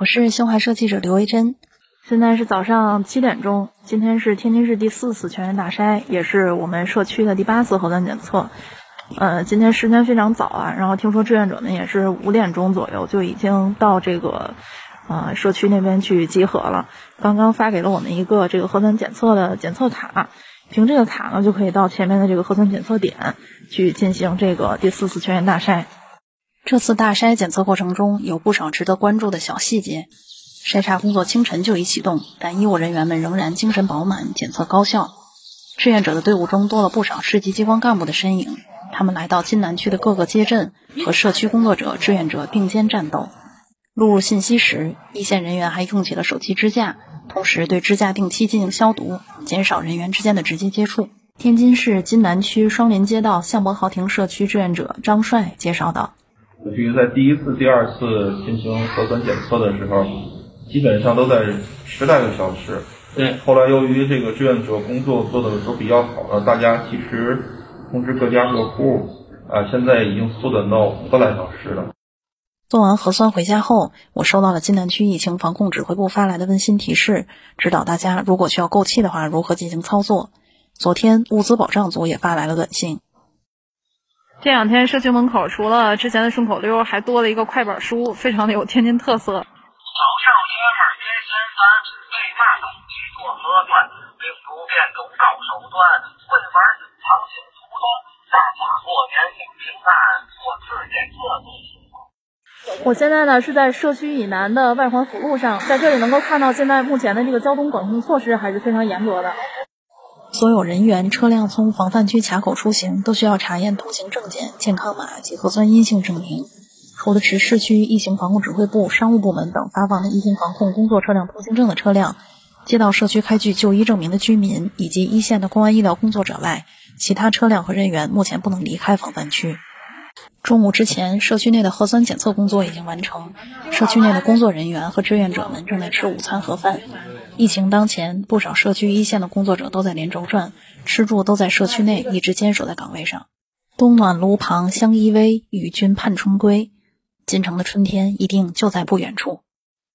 我是新华社记者刘维珍，现在是早上七点钟。今天是天津市第四次全员大筛，也是我们社区的第八次核酸检测。呃，今天时间非常早啊，然后听说志愿者们也是五点钟左右就已经到这个呃社区那边去集合了。刚刚发给了我们一个这个核酸检测的检测卡，凭这个卡呢就可以到前面的这个核酸检测点去进行这个第四次全员大筛。这次大筛检测过程中有不少值得关注的小细节。筛查工作清晨就已启动，但医务人员们仍然精神饱满，检测高效。志愿者的队伍中多了不少市级机关干部的身影，他们来到津南区的各个街镇，和社区工作者、志愿者并肩战斗。录入信息时，一线人员还用起了手机支架，同时对支架定期进行消毒，减少人员之间的直接接触。天津市津南区双林街道向博豪庭社区志愿者张帅介绍道。社区在第一次、第二次进行核酸检测的时候，基本上都在十来个小时。对。后来由于这个志愿者工作做的都比较好了，大家及时通知各家各户，啊，现在已经缩短到五个来小时了。做完核酸回家后，我收到了津南区疫情防控指挥部发来的温馨提示，指导大家如果需要购气的话，如何进行操作。昨天物资保障组也发来了短信。这两天社区门口除了之前的顺口溜，还多了一个快板书，非常的有天津特色。少少爷们别嫌烦，为嘛都去做核酸？病毒变种高手段，会玩藏心图动，大家过年行平安，我自检测最辛苦。我现在呢是在社区以南的外环辅路上，在这里能够看到现在目前的这个交通管控措施还是非常严格的。所有人员、车辆从防范区卡口出行都需要查验通行证件、健康码及核酸阴性证明。除了持市区疫情防控指挥部、商务部门等发放的疫情防控工作车辆通行证的车辆，接到社区开具就医证明的居民以及一线的公安医疗工作者外，其他车辆和人员目前不能离开防范区。中午之前，社区内的核酸检测工作已经完成，社区内的工作人员和志愿者们正在吃午餐盒饭。疫情当前，不少社区一线的工作者都在连轴转，吃住都在社区内一直坚守在岗位上。冬暖炉旁相依偎，与君盼春归。进城的春天一定就在不远处。